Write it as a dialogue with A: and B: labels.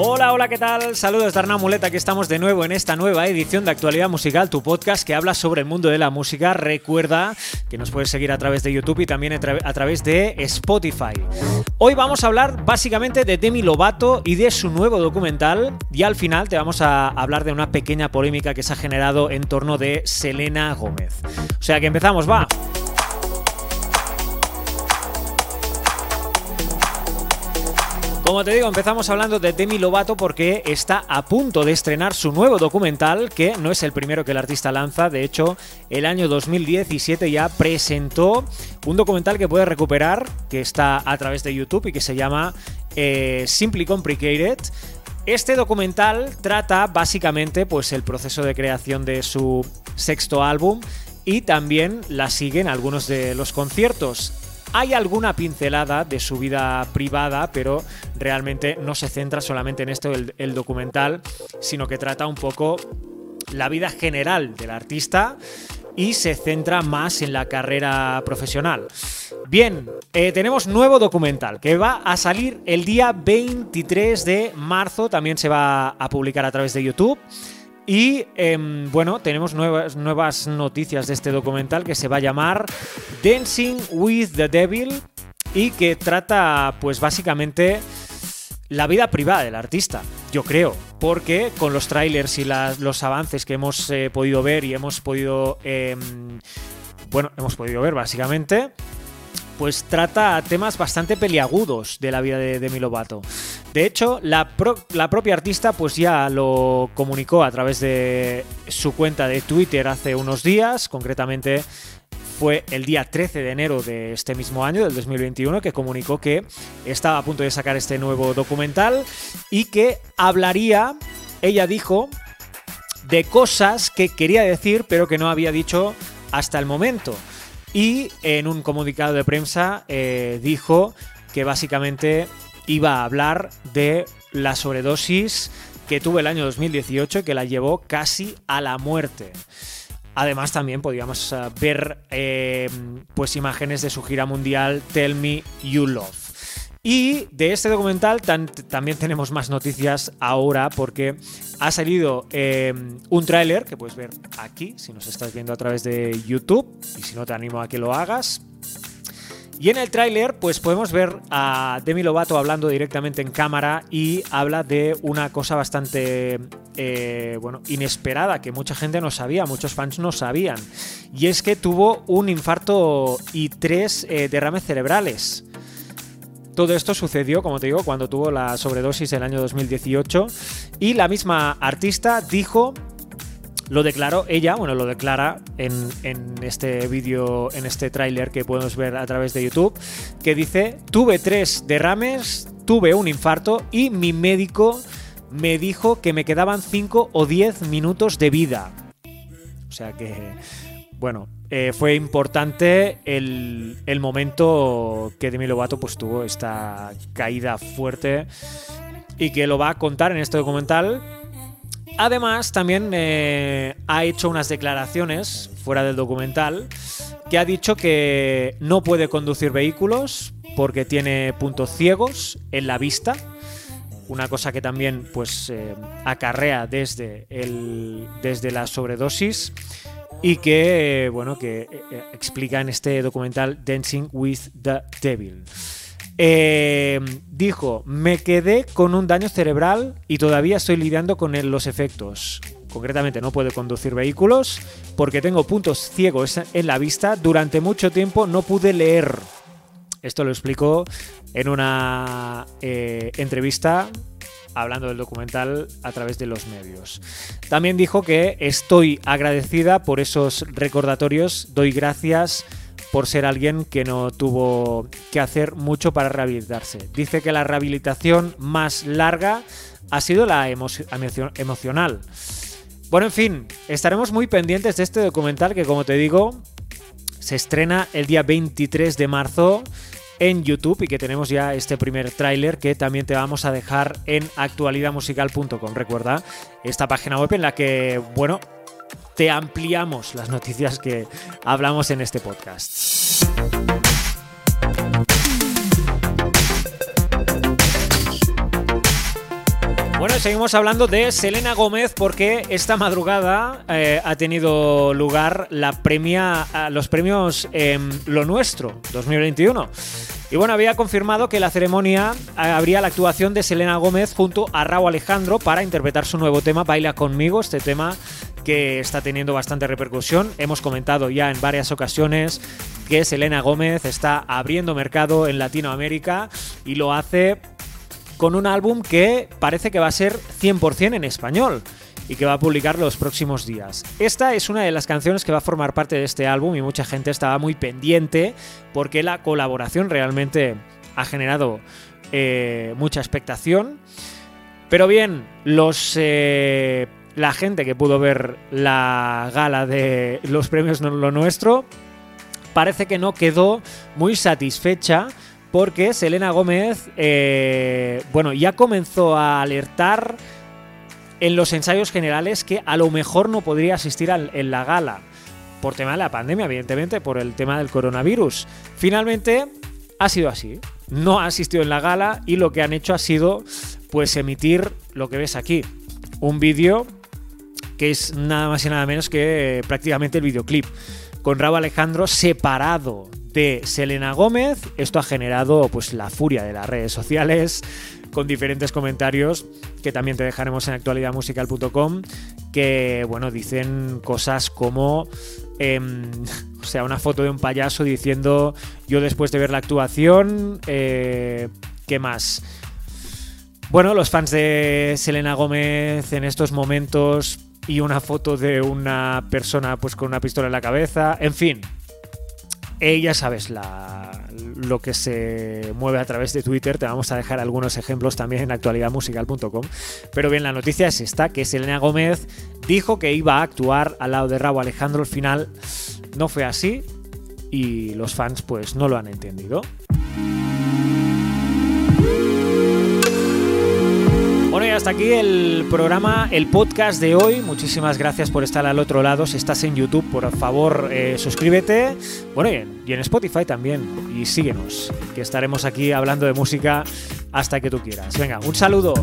A: Hola, hola, ¿qué tal? Saludos de Muleta, aquí estamos de nuevo en esta nueva edición de Actualidad Musical, tu podcast que habla sobre el mundo de la música. Recuerda que nos puedes seguir a través de YouTube y también a través de Spotify. Hoy vamos a hablar básicamente de Demi Lovato y de su nuevo documental y al final te vamos a hablar de una pequeña polémica que se ha generado en torno de Selena Gómez. O sea que empezamos, va. Como te digo, empezamos hablando de Demi Lovato porque está a punto de estrenar su nuevo documental, que no es el primero que el artista lanza, de hecho, el año 2017 ya presentó un documental que puedes recuperar, que está a través de YouTube y que se llama eh, Simply Complicated. Este documental trata básicamente pues, el proceso de creación de su sexto álbum y también la siguen algunos de los conciertos. Hay alguna pincelada de su vida privada, pero realmente no se centra solamente en esto el, documental, sino que trata un poco la vida general del artista y se centra más en la carrera profesional. Bien, eh, tenemos nuevo documental que va a salir el día 23 de marzo, también se va a publicar a través de YouTube. Y eh, bueno, tenemos nuevas, noticias de este documental que se va a llamar Dancing with the Devil y que trata pues básicamente la vida privada del artista, yo creo, porque con los trailers y las- los avances que hemos eh, podido ver y hemos podido, eh, bueno, hemos podido ver básicamente, pues trata temas bastante peliagudos de la vida de Demi Lovato. De hecho, la, pro- la propia artista pues ya lo comunicó a través de su cuenta de Twitter hace unos días, concretamente fue el día 13 de enero de este mismo año, del 2021, que comunicó que estaba a punto de sacar este nuevo documental y que hablaría, ella dijo, de cosas que quería decir pero que no había dicho hasta el momento. Y en un comunicado de prensa eh, dijo que básicamente iba a hablar de la sobredosis que tuvo el año 2018 que la llevó casi a la muerte. Además también podíamos eh, ver eh, pues imágenes de su gira mundial Tell Me You Love. Y de este documental también tenemos más noticias ahora porque ha salido eh, un tráiler que puedes ver aquí si nos estás viendo a través de YouTube y si no te animo a que lo hagas. Y en el tráiler, pues podemos ver a Demi Lovato hablando directamente en cámara y habla de una cosa bastante, eh, bueno, inesperada que mucha gente no sabía, muchos fans no sabían. Y es que tuvo un infarto y tres eh, derrames cerebrales. Todo esto sucedió, como te digo, cuando tuvo la sobredosis el año 2018 y la misma artista dijo lo declaró ella, bueno, lo declara en, en este vídeo, en este tráiler que podemos ver a través de YouTube, que dice, tuve tres derrames, tuve un infarto y mi médico me dijo que me quedaban 5 o 10 minutos de vida. O sea que, bueno, eh, fue importante el, el momento que Demi Lovato pues, tuvo esta caída fuerte y que lo va a contar en este documental Además, también eh, ha hecho unas declaraciones fuera del documental que ha dicho que no puede conducir vehículos porque tiene puntos ciegos en la vista. Una cosa que también pues eh, acarrea desde, el, desde la sobredosis y que, eh, bueno, que explica en este documental Dancing with the Devil. Eh, dijo, me quedé con un daño cerebral y todavía estoy lidiando con los efectos. Concretamente no puedo conducir vehículos porque tengo puntos ciegos en la vista. Durante mucho tiempo no pude leer. Esto lo explicó en una eh, entrevista hablando del documental a través de los medios. También dijo que estoy agradecida por esos recordatorios, doy gracias por ser alguien que no tuvo que hacer mucho para rehabilitarse. Dice que la rehabilitación más larga ha sido la emo emo emocional. Bueno, en fin, estaremos muy pendientes de este documental que, como te digo, se estrena el día 23 de marzo en YouTube y que tenemos ya este primer tráiler que también te vamos a dejar en actualidadmusical.com. Recuerda, esta página web en la que, bueno, te ampliamos las noticias que hablamos en este podcast. Bueno, seguimos hablando de Selena Gómez porque esta madrugada eh, ha tenido lugar la premia, los premios Lo Nuestro 2021. Y bueno, había confirmado que la ceremonia eh, habría la actuación de Selena Gómez junto a Raúl Alejandro para interpretar su nuevo tema Baila conmigo, este tema que está teniendo bastante repercusión. Hemos comentado ya en varias ocasiones que Selena Gómez está abriendo mercado en Latinoamérica y lo hace con un álbum que parece que va a ser 100% en español y que va a publicar los próximos días. Esta es una de las canciones que va a formar parte de este álbum y mucha gente estaba muy pendiente porque la colaboración realmente ha generado eh, mucha expectación. Pero bien, los, eh, la gente que pudo ver la gala de los premios Lo Nuestro parece que no quedó muy satisfecha porque Selena Gómez, eh, bueno, ya comenzó a alertar en los ensayos generales que a lo mejor no podría asistir en la gala, por tema de la pandemia, evidentemente, por el tema del coronavirus. Finalmente, ha sido así. No ha asistido en la gala y lo que han hecho ha sido, pues, emitir lo que ves aquí. Un vídeo que es nada más y nada menos que prácticamente el videoclip. Con Raúl Alejandro separado de Selena Gómez. Esto ha generado pues la furia de las redes sociales con diferentes comentarios que también te dejaremos en actualidadmusical.com que bueno dicen cosas como em, o sea una foto de un payaso diciendo yo después de ver la actuación eh, qué más bueno los fans de Selena Gómez en estos momentos y una foto de una persona pues con una pistola en la cabeza en fin ya sabes lo que se mueve a través de Twitter. Te vamos a dejar algunos ejemplos también en actualidadmusical.com. Pero bien, la noticia es esta, que Selena Gómez dijo que iba a actuar al lado de Raúl Alejandro. Al final no fue así y los fans pues no lo han entendido. Hasta aquí el programa, el podcast de hoy. Muchísimas gracias por estar al otro lado. Si estás en YouTube, por favor, eh, suscríbete. Bueno, y en, y en Spotify también. Y síguenos, que estaremos aquí hablando de música hasta que tú quieras. Venga, un saludo.